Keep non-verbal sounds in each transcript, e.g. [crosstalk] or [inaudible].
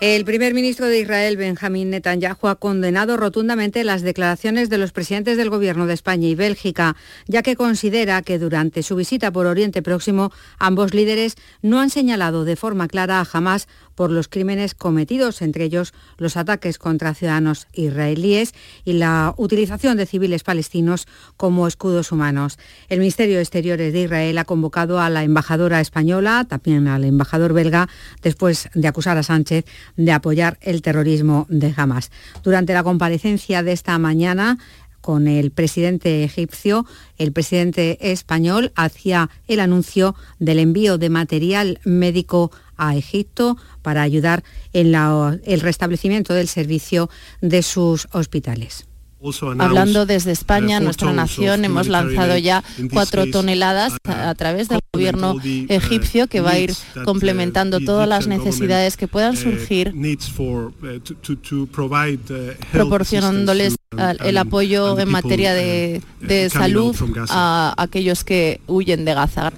El primer ministro de Israel, Benjamín Netanyahu, ha condenado rotundamente las declaraciones de los presidentes del Gobierno de España y Bélgica, ya que considera que durante su visita por Oriente Próximo ambos líderes no han señalado de forma clara a Hamas por los crímenes cometidos, entre ellos los ataques contra ciudadanos israelíes y la utilización de civiles palestinos como escudos humanos. El Ministerio de Exteriores de Israel ha convocado a la embajadora española, también al embajador belga, después de acusar a Sánchez de apoyar el terrorismo de Hamas. Durante la comparecencia de esta mañana, con el presidente egipcio, el presidente español hacía el anuncio del envío de material médico a Egipto para ayudar en el restablecimiento del servicio de sus hospitales. Hablando desde España, nuestra nación, hemos lanzado ya cuatro toneladas a, través del gobierno egipcio que va a ir complementando todas las necesidades que puedan surgir, proporcionándoles el apoyo en materia de salud a aquellos que huyen de Gaza.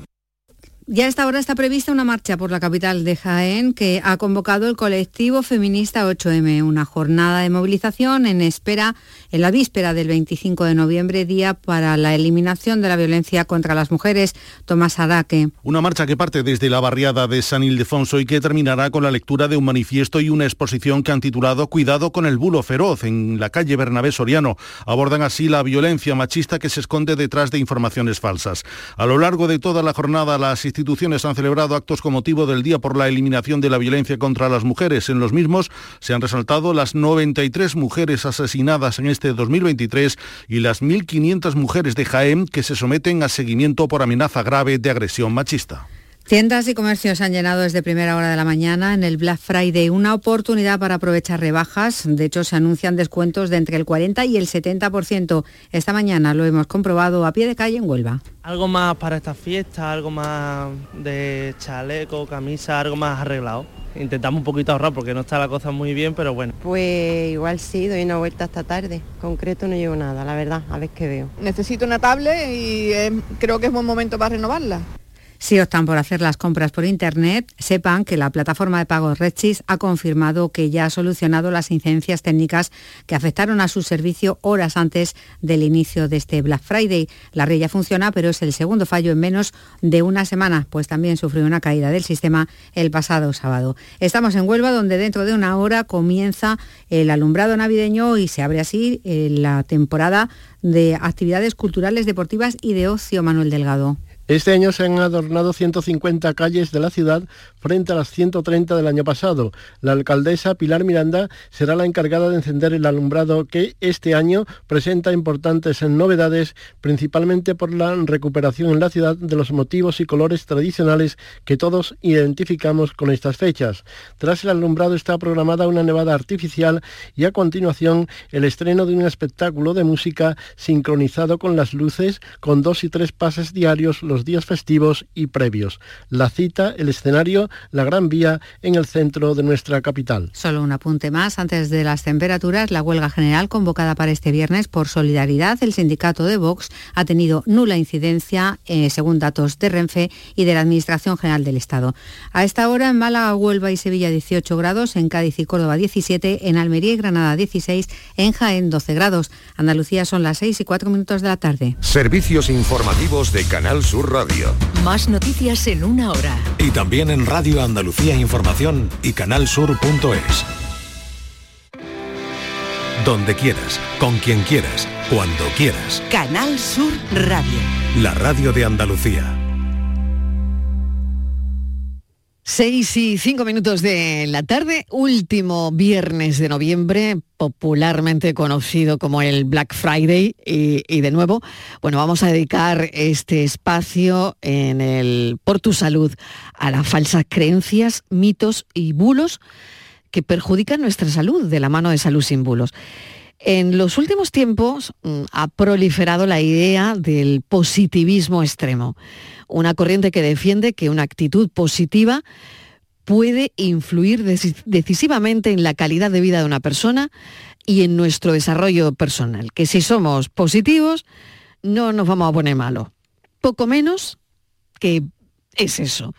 Ya a esta hora está prevista una marcha por la capital de Jaén que ha convocado el colectivo feminista 8M, una jornada de movilización en espera, en la víspera del 25 de noviembre, día para la eliminación de la violencia contra las mujeres. Tomás Araque. Una marcha que parte desde la barriada de San Ildefonso y que terminará con la lectura de un manifiesto y una exposición que han titulado Cuidado con el bulo feroz en la calle Bernabé Soriano. Abordan así la violencia machista que se esconde detrás de informaciones falsas. A lo largo de toda la jornada, las instituciones han celebrado actos con motivo del Día por la Eliminación de la Violencia contra las Mujeres. En los mismos se han resaltado las 93 mujeres asesinadas en este 2023 y las 1.500 mujeres de Jaén que se someten a seguimiento por amenaza grave de agresión machista. Tiendas y comercios han llenado desde primera hora de la mañana en el Black Friday, una oportunidad para aprovechar rebajas. De hecho, se anuncian descuentos de entre el 40 y el 70%. Esta mañana lo hemos comprobado a pie de calle en Huelva. Algo más para esta fiesta, algo más de chaleco, camisa, algo más arreglado. Intentamos un poquito ahorrar porque no está la cosa muy bien, pero bueno. Pues igual sí, doy una vuelta esta tarde. Concreto no llevo nada, la verdad, a ver qué veo. Necesito una tablet y eh, creo que es buen momento para renovarla. Si optan por hacer las compras por Internet, sepan que la plataforma de pagos Redchis ha confirmado que ya ha solucionado las incidencias técnicas que afectaron a su servicio horas antes del inicio de este Black Friday. La red ya funciona, pero es el segundo fallo en menos de una semana, pues también sufrió una caída del sistema el pasado sábado. Estamos en Huelva, donde dentro de una hora comienza el alumbrado navideño y se abre así eh, la temporada de actividades culturales, deportivas y de ocio, Manuel Delgado. Este año se han adornado 150 calles de la ciudad frente a las 130 del año pasado. La alcaldesa Pilar Miranda será la encargada de encender el alumbrado que este año presenta importantes novedades, principalmente por la recuperación en la ciudad de los motivos y colores tradicionales que todos identificamos con estas fechas. Tras el alumbrado está programada una nevada artificial y a continuación el estreno de un espectáculo de música sincronizado con las luces con dos y tres pases diarios los días festivos y previos. La cita, el escenario, la Gran Vía en el centro de nuestra capital. Solo un apunte más. Antes de las temperaturas, la huelga general convocada para este viernes por solidaridad, el sindicato de Vox ha tenido nula incidencia, eh, según datos de Renfe y de la Administración General del Estado. A esta hora en Málaga, Huelva y Sevilla 18 grados, en Cádiz y Córdoba 17, en Almería y Granada 16, en Jaén 12 grados. Andalucía son las 6 y 4 minutos de la tarde. Servicios informativos de Canal Sur Radio. Más noticias en una hora. Y también en Radio Andalucía Información y canalsur.es. Donde quieras, con quien quieras, cuando quieras. Canal Sur Radio. La radio de Andalucía. Seis y cinco minutos de la tarde, último viernes de noviembre, popularmente conocido como el Black Friday. Y, de nuevo, bueno, vamos a dedicar este espacio en el Por tu Salud a las falsas creencias, mitos y bulos que perjudican nuestra salud de la mano de salud sin bulos. En los últimos tiempos mm, ha proliferado la idea del positivismo extremo una corriente que defiende que una actitud positiva puede influir decisivamente en la calidad de vida de una persona y en nuestro desarrollo personal. Que si somos positivos, no nos vamos a poner malos. Poco menos que es eso.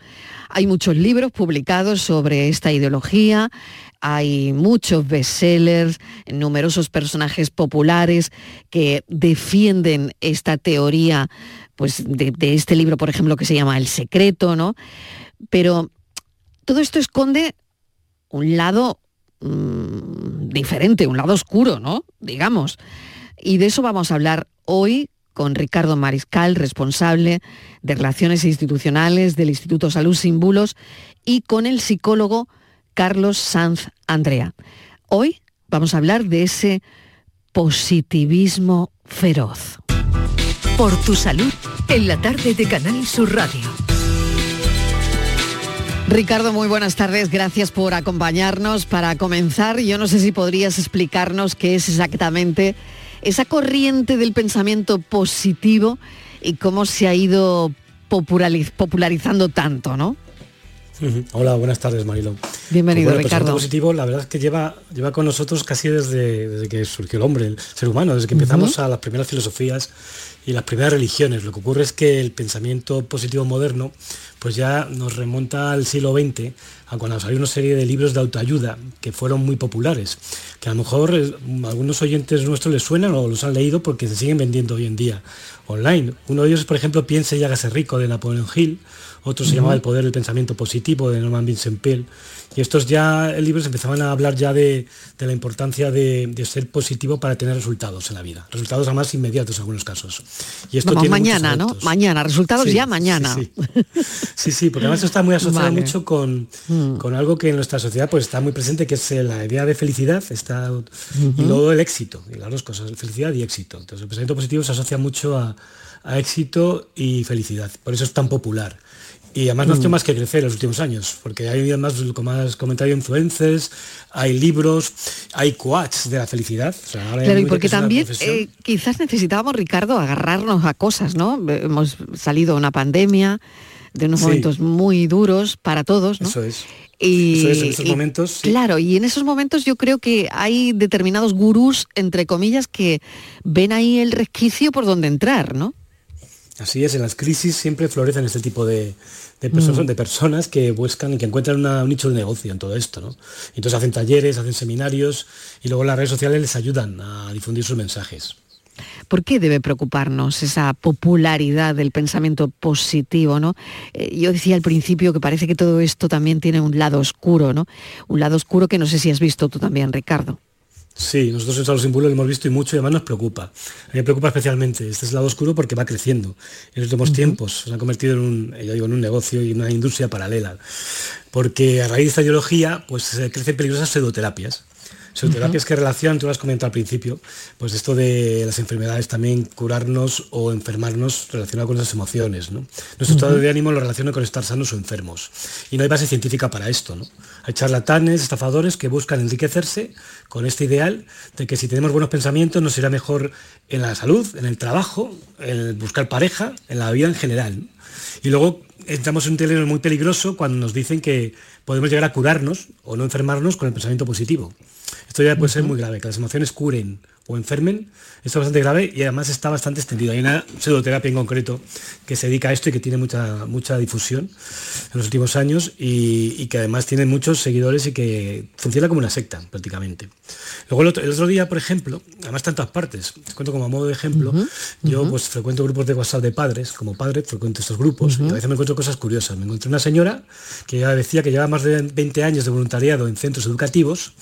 Hay muchos libros publicados sobre esta ideología, hay muchos bestsellers, numerosos personajes populares que defienden esta teoría pues, de, este libro, por ejemplo, que se llama El Secreto, ¿no? Pero todo esto esconde un lado mm, diferente, un lado oscuro, ¿no? Digamos. Y de eso vamos a hablar hoy con Ricardo Mariscal, responsable de Relaciones Institucionales del Instituto Salud Sin Bulos, y con el psicólogo Carlos Sanz Andrea. Hoy vamos a hablar de ese positivismo feroz. Por tu salud, en la tarde de Canal Sur Radio. Ricardo, muy buenas tardes. Gracias por acompañarnos. Para comenzar, yo no sé si podrías explicarnos qué es exactamente esa corriente del pensamiento positivo y cómo se ha ido popularizando tanto, ¿no? Hola, buenas tardes, Marilo. Bienvenido, pues Ricardo. El positivo, la verdad es que lleva, lleva con nosotros casi desde, desde que surgió el hombre, el ser humano, desde que empezamos a las primeras filosofías y las primeras religiones. Lo que ocurre es que el pensamiento positivo moderno pues ya nos remonta al siglo XX, a cuando salió una serie de libros de autoayuda que fueron muy populares, que a lo mejor eh, algunos oyentes nuestros les suenan o los han leído porque se siguen vendiendo hoy en día online. Uno de ellos, por ejemplo, Piense y hágase rico de Napoleón Hill, otro se llamaba El poder del pensamiento positivo de Norman Vincent Peale. Y estos ya libros empezaban a hablar ya de, la importancia de, ser positivo para tener resultados en la vida. Resultados además inmediatos en algunos casos. Y esto tiene mañana, ¿no? Mañana, resultados ya mañana. Sí, sí. porque además está muy asociado mucho mm. con, algo que en nuestra sociedad pues está muy presente, que es la idea de felicidad está, y luego el éxito, y las dos cosas, felicidad y éxito. Entonces el pensamiento positivo se asocia mucho a, a éxito y felicidad. Por eso es tan popular. Y además no ha mm. más que crecer en los últimos años, porque hay además, como has comentado, influencers, hay libros, hay quads de la felicidad. claro, y porque también eh, quizás necesitábamos, Ricardo, agarrarnos a cosas, ¿no? Hemos salido de una pandemia, de unos momentos muy duros para todos, ¿no? Eso es. Y, en esos momentos. Claro, y en esos momentos yo creo que hay determinados gurús, entre comillas, que ven ahí el resquicio por donde entrar, ¿no? Así es, en las crisis siempre florecen este tipo de, personas, mm. de personas que buscan y que encuentran un nicho de negocio en todo esto. ¿no? Entonces hacen talleres, hacen seminarios y luego las redes sociales les ayudan a difundir sus mensajes. ¿Por qué debe preocuparnos esa popularidad del pensamiento positivo? ¿no? Eh, yo decía al principio que parece que todo esto también tiene un lado oscuro, ¿no? Un lado oscuro que no sé si has visto tú también, Ricardo. Sí, nosotros en Salud Sin lo hemos visto y mucho y además nos preocupa. A mí me preocupa especialmente este es lado oscuro porque va creciendo. En los últimos tiempos se ha convertido en un, digo, en un negocio y en una industria paralela. Porque a raíz de esta ideología pues se crecen peligrosas pseudoterapias Pseudoterapias que relacionan, tú lo has comentado al principio, pues esto de las enfermedades también curarnos o enfermarnos relacionado con las emociones. ¿no? Nuestro estado de ánimo lo relaciona con estar sanos o enfermos. Y no hay base científica para esto. ¿no? Hay charlatanes, estafadores que buscan enriquecerse con este ideal de que si tenemos buenos pensamientos nos irá mejor en la salud, en el trabajo, en buscar pareja, en la vida en general. Y luego entramos en un terreno muy peligroso cuando nos dicen que podemos llegar a curarnos o no enfermarnos con el pensamiento positivo. Esto ya puede ser muy grave, que las emociones curen o enfermen, esto es bastante grave y además está bastante extendido. Hay una pseudoterapia en concreto que se dedica a esto y que tiene mucha, mucha difusión en los últimos años y, que además tiene muchos seguidores y que funciona como una secta prácticamente. Luego el otro, día, por ejemplo, además tantas partes, te cuento como a modo de ejemplo, yo pues frecuento grupos de WhatsApp de padres, como padre frecuento estos grupos y a veces me encuentro cosas curiosas. Me encontré una señora que ya decía que lleva más de 20 años de voluntariado en centros educativos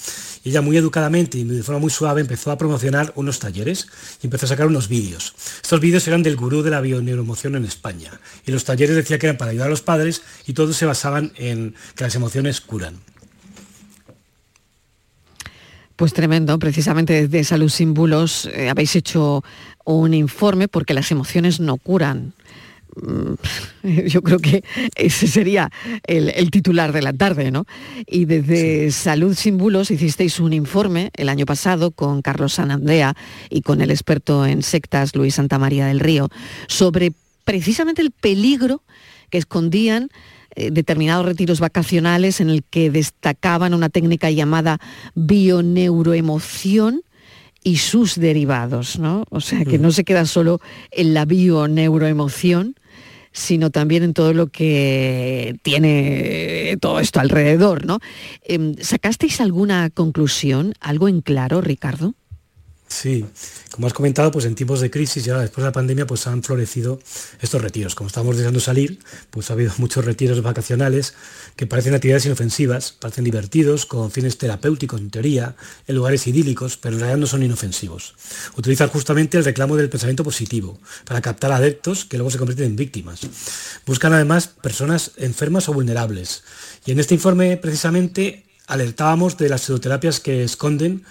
y ella muy educadamente y de forma muy suave empezó a promocionar unos talleres y empezó a sacar unos vídeos. Estos vídeos eran del gurú de la bioneuroemoción en España y los talleres decía que eran para ayudar a los padres y todos se basaban en que las emociones curan. Pues tremendo, precisamente desde Salud Sin eh, habéis hecho un informe porque las emociones no curan. Mm, [laughs] yo creo que ese sería el, titular de la tarde, ¿no? Y desde Salud Sin Bulos hicisteis un informe el año pasado con Carlos Sanandrea y con el experto en sectas Luis Santa María del Río sobre precisamente el peligro que escondían eh, determinados retiros vacacionales en el que destacaban una técnica llamada bioneuroemoción y sus derivados, ¿no? O sea, que no se queda solo en la bio-neuroemoción, sino también en todo lo que tiene todo esto alrededor, ¿no? Em, ¿Sacasteis alguna conclusión, algo en claro, Ricardo? Sí, como has comentado, pues en tiempos de crisis y ahora después de la pandemia, pues han florecido estos retiros. Como estamos deseando salir, pues ha habido muchos retiros vacacionales que parecen actividades inofensivas, parecen divertidos, con fines terapéuticos en teoría, en lugares idílicos, pero en realidad no son inofensivos. Utilizan justamente el reclamo del pensamiento positivo para captar adeptos que luego se convierten en víctimas. Buscan además personas enfermas o vulnerables. Y en este informe precisamente alertábamos de las pseudoterapias que esconden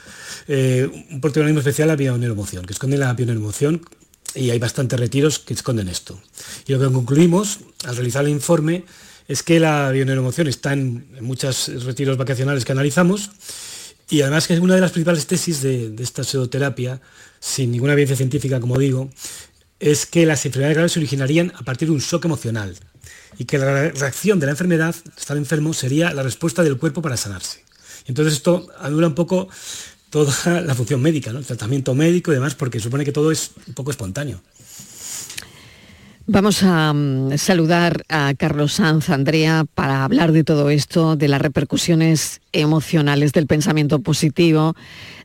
eh, un protagonismo especial la bioneuroemoción, que esconden la bioneuroemoción y hay bastantes retiros que esconden esto. Y lo que concluimos al realizar el informe es que la bioneuromoción está en, muchos retiros vacacionales que analizamos y además que es una de las principales tesis de, de esta pseudoterapia, sin ninguna evidencia científica, como digo, es que las enfermedades graves se originarían a partir de un shock emocional y que la reacción de la enfermedad, estar enfermo, sería la respuesta del cuerpo para sanarse. Entonces esto anula un poco toda [laughs] la función médica, el tratamiento médico y demás, porque supone que todo es un poco espontáneo. Vamos a mm, saludar a Carlos Sanz, Andrea, para hablar de todo esto, de las repercusiones emocionales del pensamiento positivo,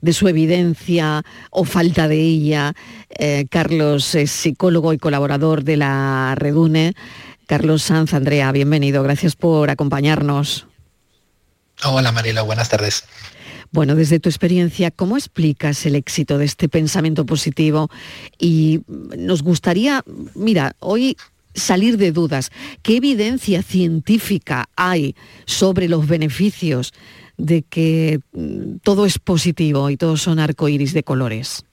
de su evidencia o falta de ella. Eh, Carlos es psicólogo y colaborador de la Redune. Carlos Sanz, Andrea, bienvenido. Gracias por acompañarnos. Hola Marila, buenas tardes. Bueno, desde tu experiencia, ¿cómo explicas el éxito de este pensamiento positivo? Y nos gustaría, mira, hoy salir de dudas. ¿Qué evidencia científica hay sobre los beneficios de que mm, todo es positivo y todos son arcoíris de colores?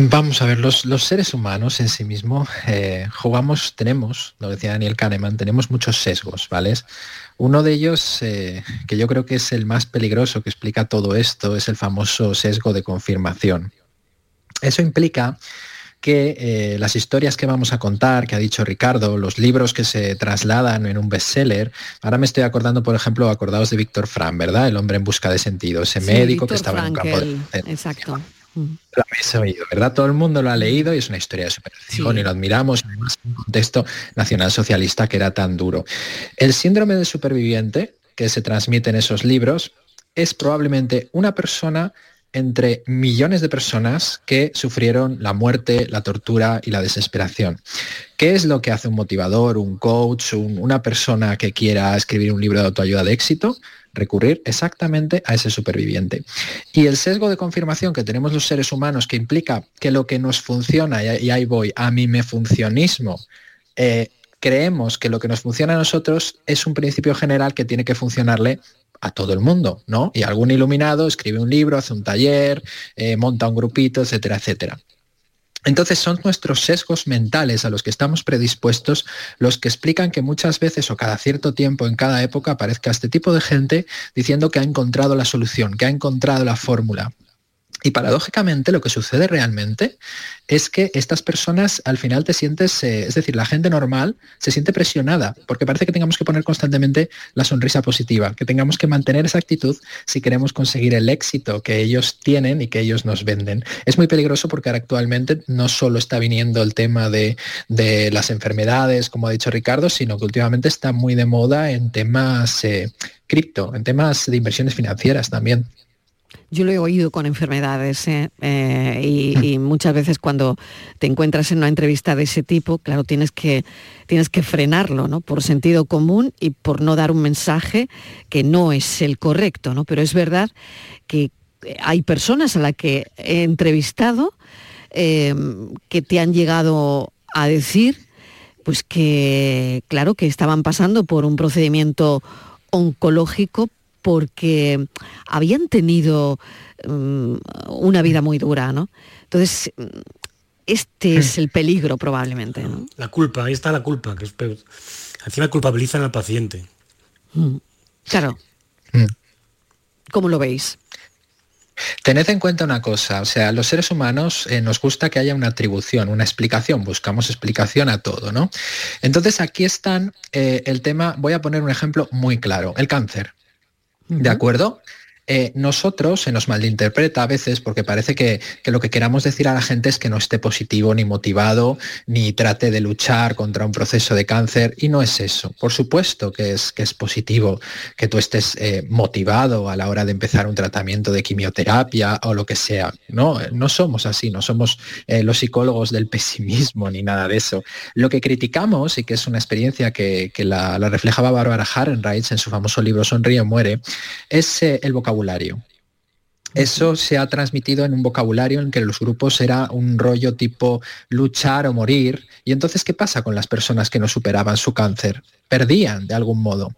Vamos a ver, los, seres humanos en sí mismos eh, jugamos, tenemos, lo decía Daniel Kahneman, tenemos muchos sesgos, ¿vale? Uno de ellos, eh, que yo creo que es el más peligroso que explica todo esto, es el famoso sesgo de confirmación. Eso implica que eh, las historias que vamos a contar, que ha dicho Ricardo, los libros que se trasladan en un bestseller, ahora me estoy acordando, por ejemplo, acordados de Víctor Frank, ¿verdad? El hombre en busca de sentido, ese médico que estaba en un campo de... Exacto. Habéis oído, ¿verdad? Todo el mundo lo ha leído y es una historia de superación y lo admiramos, además en un contexto nacionalsocialista que era tan duro. El síndrome del superviviente que se transmite en esos libros es probablemente una persona entre millones de personas que sufrieron la muerte, la tortura y la desesperación. ¿Qué es lo que hace un motivador, un coach, una persona que quiera escribir un libro de autoayuda de éxito? Recurrir exactamente a ese superviviente. Y el sesgo de confirmación que tenemos los seres humanos, que implica que lo que nos funciona, y ahí voy, a mí me funcionismo, eh, creemos que lo que nos funciona a nosotros es un principio general que tiene que funcionarle a todo el mundo, ¿no? Y algún iluminado escribe un libro, hace un taller, eh, monta un grupito, etcétera, etcétera. Entonces son nuestros sesgos mentales a los que estamos predispuestos los que explican que muchas veces o cada cierto tiempo en cada época aparezca este tipo de gente diciendo que ha encontrado la solución, que ha encontrado la fórmula. Y paradójicamente lo que sucede realmente es que estas personas al final te sientes, eh, es decir, la gente normal se siente presionada, porque parece que tengamos que poner constantemente la sonrisa positiva, que tengamos que mantener esa actitud si queremos conseguir el éxito que ellos tienen y que ellos nos venden. Es muy peligroso porque ahora actualmente no solo está viniendo el tema de, las enfermedades, como ha dicho Ricardo, sino que últimamente está muy de moda en temas eh, cripto, en temas de inversiones financieras también. Yo lo he oído con enfermedades ¿eh? Eh, y, muchas veces cuando te encuentras en una entrevista de ese tipo, claro, tienes que, tienes que frenarlo, ¿no? Por sentido común y por no dar un mensaje que no es el correcto, ¿no? Pero es verdad que hay personas a las que he entrevistado em, que te han llegado a decir, pues que, claro, que estaban pasando por un procedimiento oncológico porque habían tenido mm, una vida muy dura, ¿no? Entonces, este es el peligro probablemente. ¿no? La culpa, ahí está la culpa, que es peor. Encima culpabilizan al paciente. Mm, claro. Mm. ¿Cómo lo veis? Tened en cuenta una cosa, o sea, los seres humanos eh, nos gusta que haya una atribución, una explicación, buscamos explicación a todo, ¿no? Entonces aquí están eh, el tema, voy a poner un ejemplo muy claro, el cáncer. ¿De acuerdo? Eh, nosotros se nos malinterpreta a veces porque parece que, lo que queramos decir a la gente es que no esté positivo ni motivado, ni trate de luchar contra un proceso de cáncer, y no es eso. Por supuesto que es, que es positivo que tú estés eh, motivado a la hora de empezar un tratamiento de quimioterapia o lo que sea. No, no somos así, no somos eh, los psicólogos del pesimismo ni nada de eso. Lo que criticamos, y que es una experiencia que, la, reflejaba Barbara Harrenreich en su famoso libro Sonríe o muere, es el vocabulario. Eso se ha transmitido en un vocabulario en que los grupos era un rollo tipo luchar o morir. Y entonces, ¿qué pasa con las personas que no superaban su cáncer? Perdían de algún modo.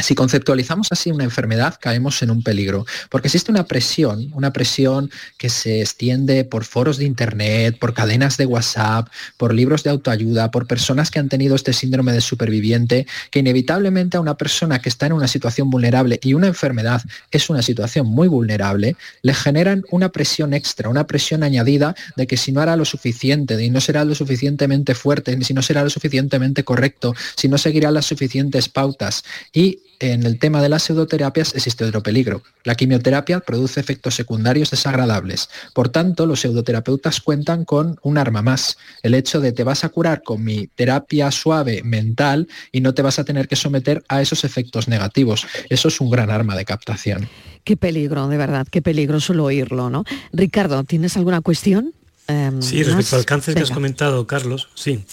Si conceptualizamos así una enfermedad, caemos en un peligro, porque existe una presión, una presión que se extiende por foros de Internet, por cadenas de WhatsApp, por libros de autoayuda, por personas que han tenido este síndrome de superviviente, que inevitablemente a una persona que está en una situación vulnerable y una enfermedad es una situación muy vulnerable, le generan una presión extra, una presión añadida de que si no hará lo suficiente, de no será lo suficientemente fuerte, si no será lo suficientemente correcto, si no seguirá las suficientes pautas. Y en el tema de las pseudoterapias existe otro peligro. La quimioterapia produce efectos secundarios desagradables. Por tanto, los pseudoterapeutas cuentan con un arma más. El hecho de te vas a curar con mi terapia suave mental y no te vas a tener que someter a esos efectos negativos. Eso es un gran arma de captación. Qué peligro, de verdad, qué peligro solo oírlo, ¿no? Ricardo, ¿tienes alguna cuestión? Em, sí, respecto al cáncer que has comentado, Carlos, sí.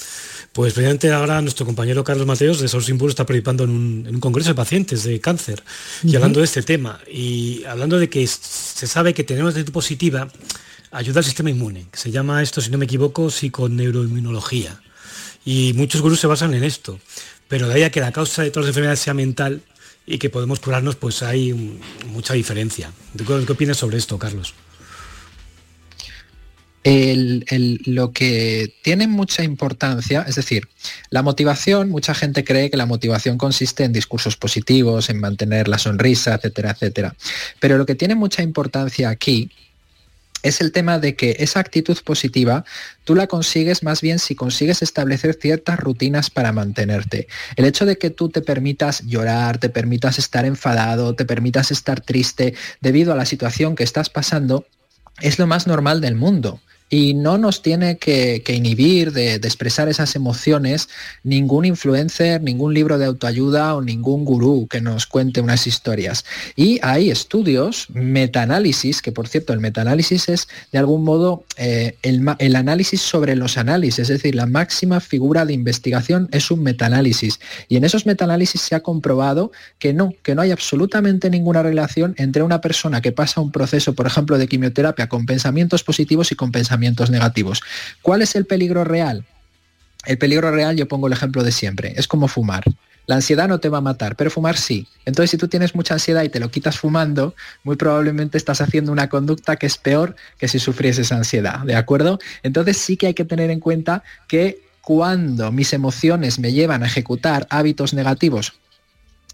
Pues precisamente ahora nuestro compañero Carlos Mateos de Source Impulse está participando en un, congreso de pacientes de cáncer y hablando de este tema y hablando de que se sabe que tenemos de positiva ayuda al sistema inmune. se llama esto, si no me equivoco, psiconeuroinmunología. Y muchos gurús se basan en esto. Pero de ahí a que la causa de todas las enfermedades sea mental y que podemos curarnos, pues hay mucha diferencia. ¿Qué opinas sobre esto, Carlos? Lo que tiene mucha importancia, es decir, la motivación, mucha gente cree que la motivación consiste en discursos positivos, en mantener la sonrisa, etcétera, etcétera. Pero lo que tiene mucha importancia aquí es el tema de que esa actitud positiva tú la consigues más bien si consigues establecer ciertas rutinas para mantenerte. El hecho de que tú te permitas llorar, te permitas estar enfadado, te permitas estar triste debido a la situación que estás pasando, es lo más normal del mundo y no nos tiene que, inhibir de, expresar esas emociones ningún influencer, ningún libro de autoayuda o ningún gurú que nos cuente unas historias. Y hay estudios, metaanálisis, que por cierto el metaanálisis es de algún modo eh, el, análisis sobre los análisis, es decir, la máxima figura de investigación es un metaanálisis. Y en esos metaanálisis se ha comprobado que no, que no hay absolutamente ninguna relación entre una persona que pasa un proceso, por ejemplo, de quimioterapia con pensamientos positivos y con pensamientos negativos. ¿Cuál es el peligro real? El peligro real, yo pongo el ejemplo de siempre, es como fumar. La ansiedad no te va a matar, pero fumar sí. Entonces, si tú tienes mucha ansiedad y te lo quitas fumando, muy probablemente estás haciendo una conducta que es peor que si sufrieses ansiedad, ¿de acuerdo? Entonces sí que hay que tener en cuenta que cuando mis emociones me llevan a ejecutar hábitos negativos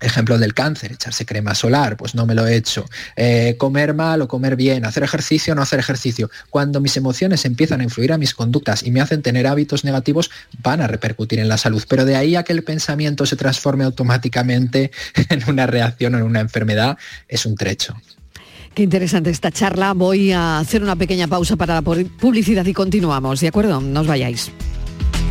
Ejemplo del cáncer, echarse crema solar, pues no me lo he hecho. Eh, comer mal o comer bien, hacer ejercicio o no hacer ejercicio. Cuando mis emociones empiezan a influir a mis conductas y me hacen tener hábitos negativos, van a repercutir en la salud. Pero de ahí a que el pensamiento se transforme automáticamente [laughs] en una reacción o en una enfermedad, es un trecho. Qué interesante esta charla. Voy a hacer una pequeña pausa para la publicidad y continuamos, ¿de acuerdo? No os vayáis.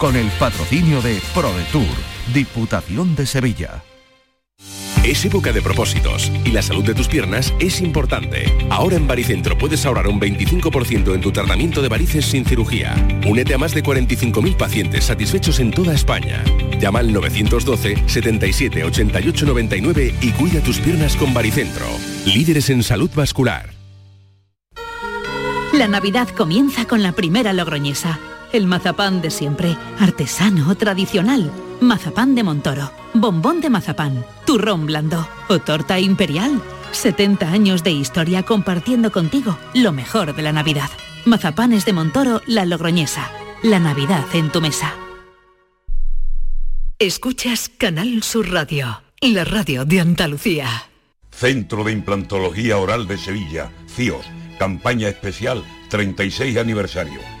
con el patrocinio de ProDetour, Diputación de Sevilla. Es época de propósitos y la salud de tus piernas es importante. Ahora en Baricentro puedes ahorrar un 25% en tu tratamiento de varices sin cirugía. Únete a más de 45.000 pacientes satisfechos en toda España. Llama al 912 77 88 99 y cuida tus piernas con Baricentro. Líderes en salud vascular. La Navidad comienza con la primera logroñesa. El mazapán de siempre, artesano, tradicional. Mazapán de Montoro, bombón de mazapán, turrón blando o torta imperial. 70 años de historia compartiendo contigo lo mejor de la Navidad. Mazapanes de Montoro, la logroñesa. La Navidad en tu mesa. Escuchas Canal Sur Radio, la radio de Andalucía. Centro de Implantología Oral de Sevilla, CIOS, campaña especial 36 aniversario.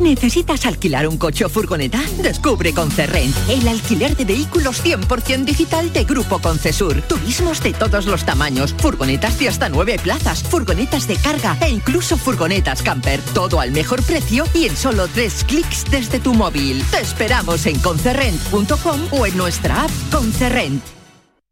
¿Necesitas alquilar un coche o furgoneta? Descubre Concerrent, el alquiler de vehículos 100% digital de Grupo Concesur. Turismos de todos los tamaños, furgonetas de hasta 9 plazas, furgonetas de carga e incluso furgonetas camper. Todo al mejor precio y en solo 3 clics desde tu móvil. Te esperamos en concerrent.com o en nuestra app Concerrent.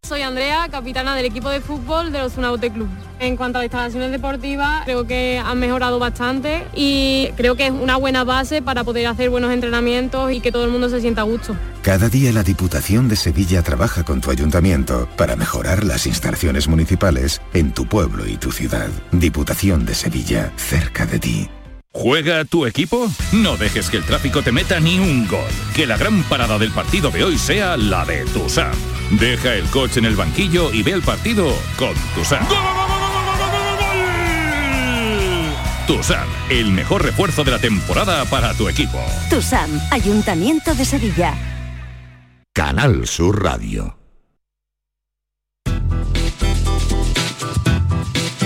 Soy Andrea, capitana del equipo de fútbol de los Zunaute Club. En cuanto a las instalaciones deportivas, creo que han mejorado bastante y creo que es una buena base para poder hacer buenos entrenamientos y que todo el mundo se sienta a gusto. Cada día la Diputación de Sevilla trabaja con tu ayuntamiento para mejorar las instalaciones municipales en tu pueblo y tu ciudad. Diputación de Sevilla, cerca de ti. ¿Juega tu equipo? No dejes que el tráfico te meta ni un gol. Que la gran parada del partido de hoy sea la de Tusam. Deja el coche en el banquillo y ve el partido con Tusam. Tusam, el mejor refuerzo de la temporada para tu equipo. Tusam, Ayuntamiento de Sevilla. Canal Sur Radio.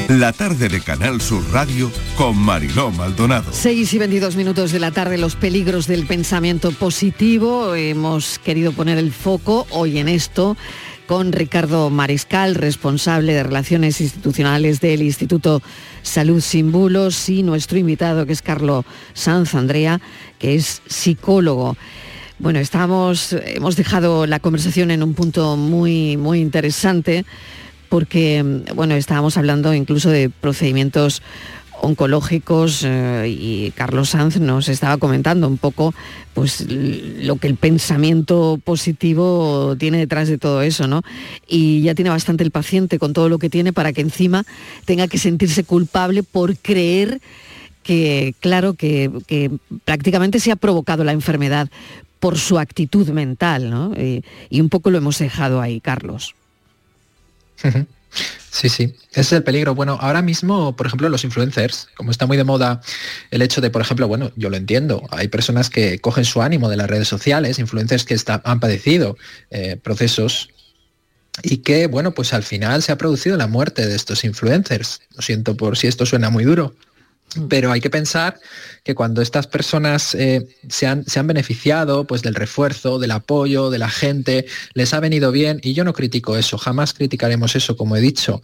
La tarde de Canal Sur Radio con Mariló Maldonado. 6 y 22 minutos de la tarde, los peligros del pensamiento positivo. Hemos querido poner el foco hoy en esto con Ricardo Mariscal, responsable de Relaciones Institucionales del Instituto Salud Sin Bulos, y nuestro invitado, que es Carlos Sanz Andrea, que es psicólogo. Bueno, estamos, hemos dejado la conversación en un punto muy, muy interesante porque bueno, estábamos hablando incluso de procedimientos oncológicos eh, y Carlos Sanz nos estaba comentando un poco pues lo que el pensamiento positivo tiene detrás de todo eso, ¿no? Y ya tiene bastante el paciente con todo lo que tiene para que encima tenga que sentirse culpable por creer que, claro, que, prácticamente se ha provocado la enfermedad por su actitud mental, ¿no? y un poco lo hemos dejado ahí, Carlos. [laughs] Sí, sí, ese es el peligro. Bueno, ahora mismo, por ejemplo, los influencers, como está muy de moda el hecho de, por ejemplo, bueno, yo lo entiendo, hay personas que cogen su ánimo de las redes sociales, influencers que han padecido eh, procesos y que, bueno, pues al final se ha producido la muerte de estos influencers. Lo siento por si esto suena muy duro. Pero hay que pensar que cuando estas personas eh, se, han, se, han, beneficiado pues, del refuerzo, del apoyo, de la gente, les ha venido bien, y yo no critico eso, jamás criticaremos eso, como he dicho,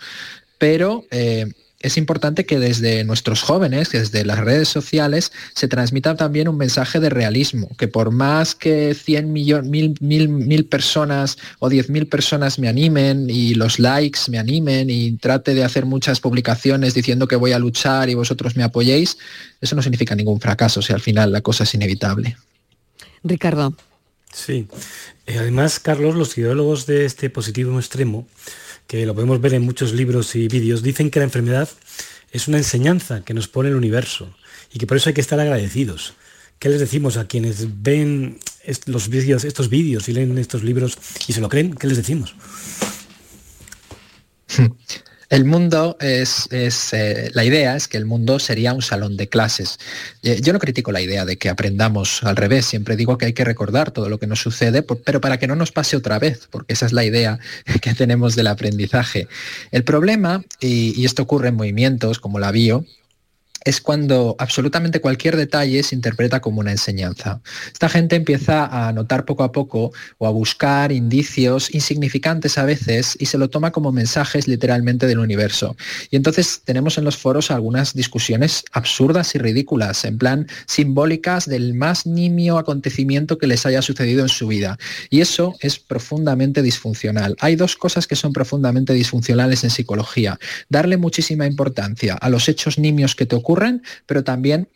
pero eh, es importante que desde nuestros jóvenes, desde las redes sociales, se transmita también un mensaje de realismo, que por más que 100 millones, mil, mil, mil personas o 10.000 personas me animen y los likes me animen y trate de hacer muchas publicaciones diciendo que voy a luchar y vosotros me apoyéis, eso no significa ningún fracaso si al final la cosa es inevitable. Ricardo. Sí. Eh, además, Carlos, los ideólogos de este positivo extremo que lo podemos ver en muchos libros y vídeos, dicen que la enfermedad es una enseñanza que nos pone el universo y que por eso hay que estar agradecidos. ¿Qué les decimos a quienes ven los vídeos, estos vídeos y leen estos libros y se lo creen? ¿Qué les decimos? [laughs] El mundo es, eh, la idea es que el mundo sería un salón de clases. Eh, yo no critico la idea de que aprendamos al revés, siempre digo que hay que recordar todo lo que nos sucede, pero para que no nos pase otra vez, porque esa es la idea [laughs] que tenemos del aprendizaje. El problema, y, y esto ocurre en movimientos como la bio, es cuando absolutamente cualquier detalle se interpreta como una enseñanza. Esta gente empieza a notar poco a poco o a buscar indicios insignificantes a veces y se lo toma como mensajes literalmente del universo. Y entonces tenemos en los foros algunas discusiones absurdas y ridículas, en plan simbólicas del más nimio acontecimiento que les haya sucedido en su vida. Y eso es profundamente disfuncional. Hay dos cosas que son profundamente disfuncionales en psicología. Darle muchísima importancia a los hechos nimios que te ocurren pero también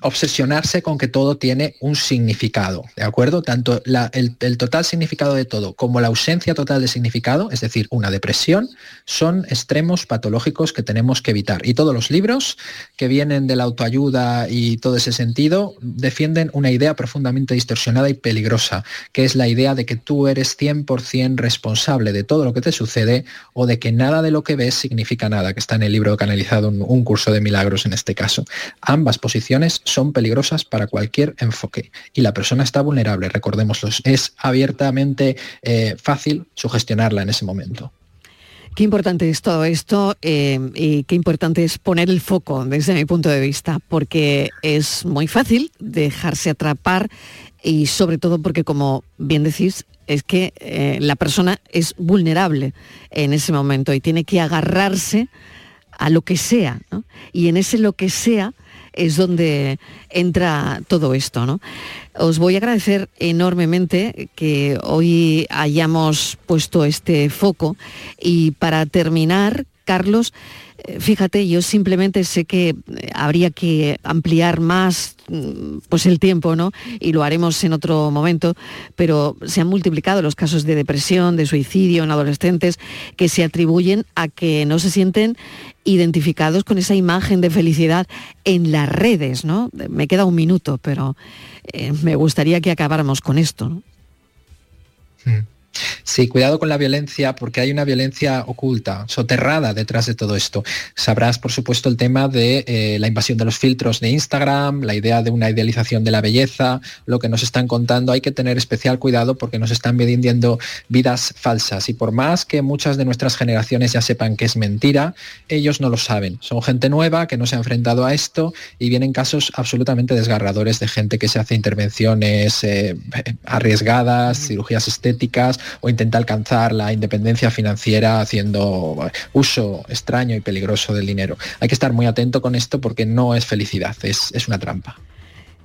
obsesionarse con que todo tiene un significado, ¿de acuerdo? Tanto el, total significado de todo como la ausencia total de significado, es decir, una depresión, son extremos patológicos que tenemos que evitar. Y todos los libros que vienen de la autoayuda y todo ese sentido defienden una idea profundamente distorsionada y peligrosa, que es la idea de que tú eres 100% responsable de todo lo que te sucede o de que nada de lo que ves significa nada, que está en el libro canalizado un, un curso de milagros en este caso. Ambas posiciones son peligrosas para cualquier enfoque y la persona está vulnerable, recordémoslo, es abiertamente eh, fácil sugestionarla en ese momento. Qué importante es todo esto eh, y qué importante es poner el foco desde mi punto de vista, porque es muy fácil dejarse atrapar y sobre todo porque, como bien decís, es que eh, la persona es vulnerable en ese momento y tiene que agarrarse a lo que sea. Y en ese lo que sea es donde entra todo esto. ¿no? Os voy a agradecer enormemente que hoy hayamos puesto este foco y para terminar, Carlos, fíjate, yo simplemente sé que eh, habría que ampliar más mm, pues el tiempo, ¿no? Y lo haremos en otro momento, pero se han multiplicado los casos de depresión, de suicidio en adolescentes que se atribuyen a que no se sienten identificados con esa imagen de felicidad en las redes, ¿no? Me queda un minuto, pero eh, me gustaría que acabáramos con esto. ¿no? Hmm. Sí, cuidado con la violencia porque hay una violencia oculta, soterrada detrás de todo esto. Sabrás, por supuesto, el tema de eh, la invasión de los filtros de Instagram, la idea de una idealización de la belleza, lo que nos están contando. Hay que tener especial cuidado porque nos están vendiendo vidas falsas y por más que muchas de nuestras generaciones ya sepan que es mentira, ellos no lo saben. Son gente nueva que no se ha enfrentado a esto y vienen casos absolutamente desgarradores de gente que se hace intervenciones eh, [laughs] arriesgadas, cirugías estéticas o intenta alcanzar la independencia financiera haciendo uso extraño y peligroso del dinero. Hay que estar muy atento con esto porque no es felicidad, es, es una trampa.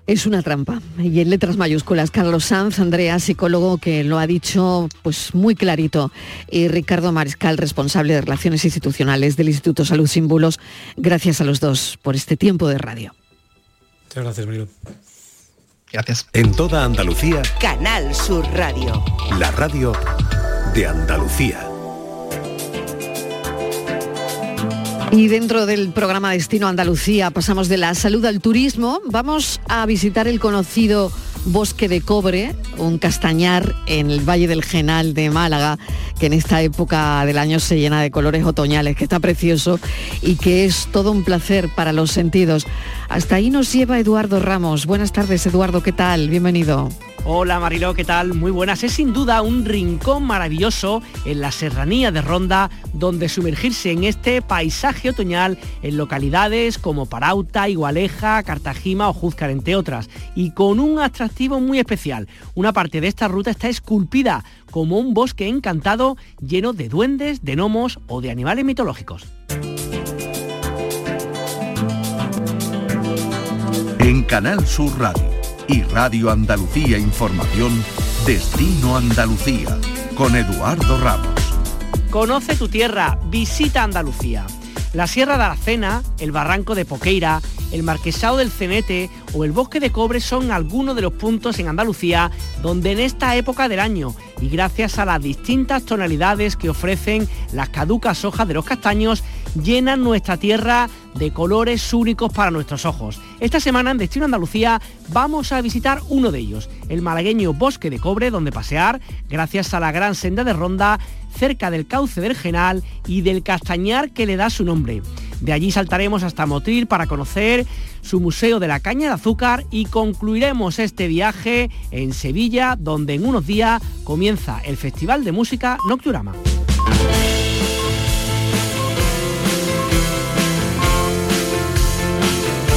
Es una trampa. Y en letras mayúsculas, Carlos Sanz, Andrea, psicólogo, que lo ha dicho pues muy clarito. Y Ricardo Mariscal, responsable de Relaciones Institucionales del Instituto Salud Sin Bulos. Gracias a los dos por este tiempo de radio. Muchas gracias, Milo. Gracias. En toda Andalucía. Canal Sur Radio. La radio de Andalucía. Y dentro del programa Destino Andalucía pasamos de la salud al turismo. Vamos a visitar el conocido Bosque de Cobre, un castañar en el Valle del Genal de Málaga, que en esta época del año se llena de colores otoñales, que está precioso y que es todo un placer para los sentidos. Hasta ahí nos lleva Eduardo Ramos. Buenas tardes, Eduardo, ¿qué tal? Bienvenido. Hola Mariló, ¿qué tal? Muy buenas. Es sin duda un rincón maravilloso en la serranía de Ronda, donde sumergirse en este paisaje otoñal en localidades como Parauta, Igualeja, Cartagima o Júzcar, entre otras, y con un atractivo muy especial. Una parte de esta ruta está esculpida como un bosque encantado lleno de duendes, de gnomos o de animales mitológicos. En Canal Sur Radio y Radio Andalucía Información, Destino Andalucía, con Eduardo Ramos. Conoce tu tierra, visita Andalucía. La Sierra de Aracena, el Barranco de Poqueira el Marquesado del Cenete o el Bosque de Cobre son algunos de los puntos en Andalucía donde en esta época del año y gracias a las distintas tonalidades que ofrecen las caducas hojas de los castaños, llenan nuestra tierra de colores únicos para nuestros ojos. Esta semana en Destino Andalucía vamos a visitar uno de ellos, el malagueño Bosque de Cobre, donde pasear gracias a la gran senda de Ronda cerca del cauce del Genal y del castañar que le da su nombre. De allí saltaremos hasta Motril para conocer su Museo de la Caña de Azúcar y concluiremos este viaje en Sevilla, donde en unos días comienza el Festival de Música Nocturama.